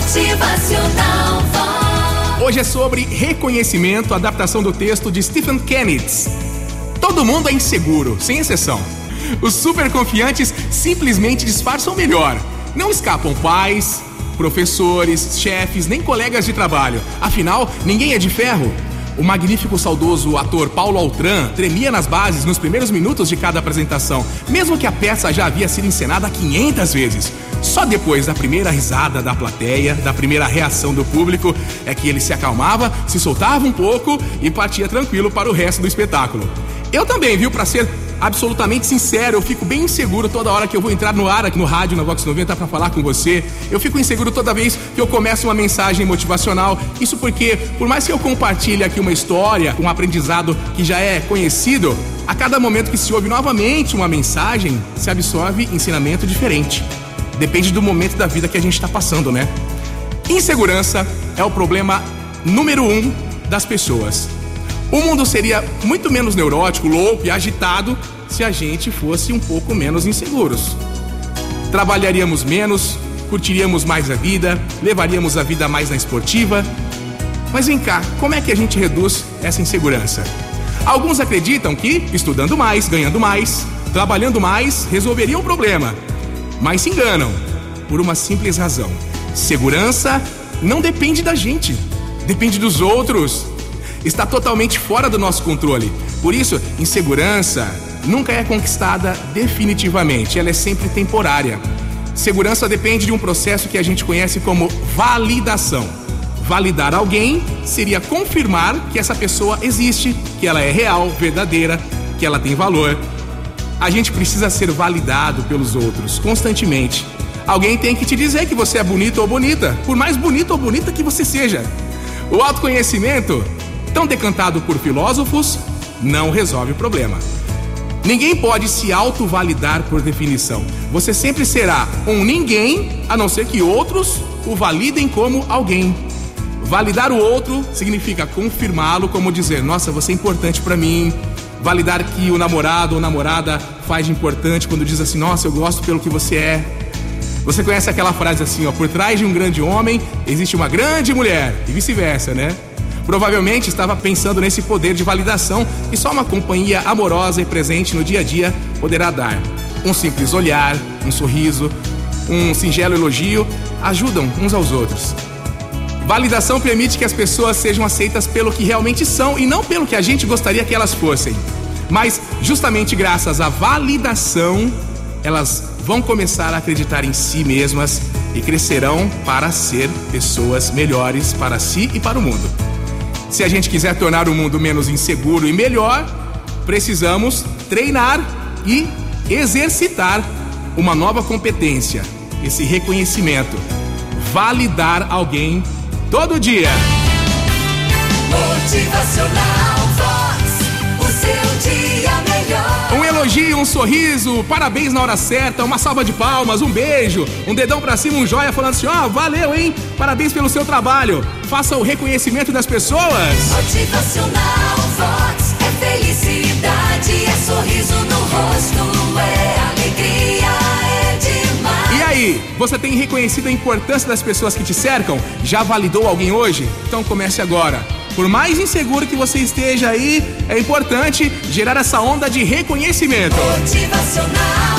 Motivacional. Hoje é sobre reconhecimento, adaptação do texto de Stephen Kennedy. Todo mundo é inseguro, sem exceção. Os super confiantes simplesmente disfarçam melhor. Não escapam pais, professores, chefes, nem colegas de trabalho. Afinal, ninguém é de ferro. O magnífico saudoso ator Paulo Altran tremia nas bases nos primeiros minutos de cada apresentação, mesmo que a peça já havia sido encenada 500 vezes. Só depois da primeira risada da plateia, da primeira reação do público, é que ele se acalmava, se soltava um pouco e partia tranquilo para o resto do espetáculo. Eu também, viu, para ser absolutamente sincero, eu fico bem inseguro toda hora que eu vou entrar no ar aqui no rádio, na Vox 90, para falar com você. Eu fico inseguro toda vez que eu começo uma mensagem motivacional. Isso porque, por mais que eu compartilhe aqui uma história, um aprendizado que já é conhecido, a cada momento que se ouve novamente uma mensagem, se absorve ensinamento diferente. Depende do momento da vida que a gente está passando, né? Insegurança é o problema número um das pessoas. O mundo seria muito menos neurótico, louco e agitado se a gente fosse um pouco menos inseguros. Trabalharíamos menos, curtiríamos mais a vida, levaríamos a vida mais na esportiva. Mas vem cá, como é que a gente reduz essa insegurança? Alguns acreditam que estudando mais, ganhando mais, trabalhando mais, resolveria o problema. Mas se enganam, por uma simples razão: segurança não depende da gente, depende dos outros está totalmente fora do nosso controle. Por isso, insegurança nunca é conquistada definitivamente, ela é sempre temporária. Segurança depende de um processo que a gente conhece como validação. Validar alguém seria confirmar que essa pessoa existe, que ela é real, verdadeira, que ela tem valor. A gente precisa ser validado pelos outros constantemente. Alguém tem que te dizer que você é bonito ou bonita, por mais bonito ou bonita que você seja. O autoconhecimento tão decantado por filósofos, não resolve o problema. Ninguém pode se autovalidar por definição. Você sempre será um ninguém, a não ser que outros o validem como alguém. Validar o outro significa confirmá-lo, como dizer: Nossa, você é importante para mim. Validar que o namorado ou namorada faz de importante quando diz assim: Nossa, eu gosto pelo que você é. Você conhece aquela frase assim: ó, Por trás de um grande homem existe uma grande mulher, e vice-versa, né? Provavelmente estava pensando nesse poder de validação que só uma companhia amorosa e presente no dia a dia poderá dar. Um simples olhar, um sorriso, um singelo elogio ajudam uns aos outros. Validação permite que as pessoas sejam aceitas pelo que realmente são e não pelo que a gente gostaria que elas fossem. Mas, justamente graças à validação, elas vão começar a acreditar em si mesmas e crescerão para ser pessoas melhores para si e para o mundo. Se a gente quiser tornar o mundo menos inseguro e melhor, precisamos treinar e exercitar uma nova competência, esse reconhecimento. Validar alguém todo dia. Motivacional Vox, o seu dia melhor. Um elogio, um sorriso, parabéns na hora certa, uma salva de palmas, um beijo, um dedão pra cima, um joia falando assim: ó, oh, valeu, hein? Parabéns pelo seu trabalho. Faça o reconhecimento das pessoas. Motivacional aí, você tem reconhecido a importância das pessoas que te cercam? Já validou alguém hoje? Então comece agora. Por mais inseguro que você esteja aí, é importante gerar essa onda de reconhecimento. Motivacional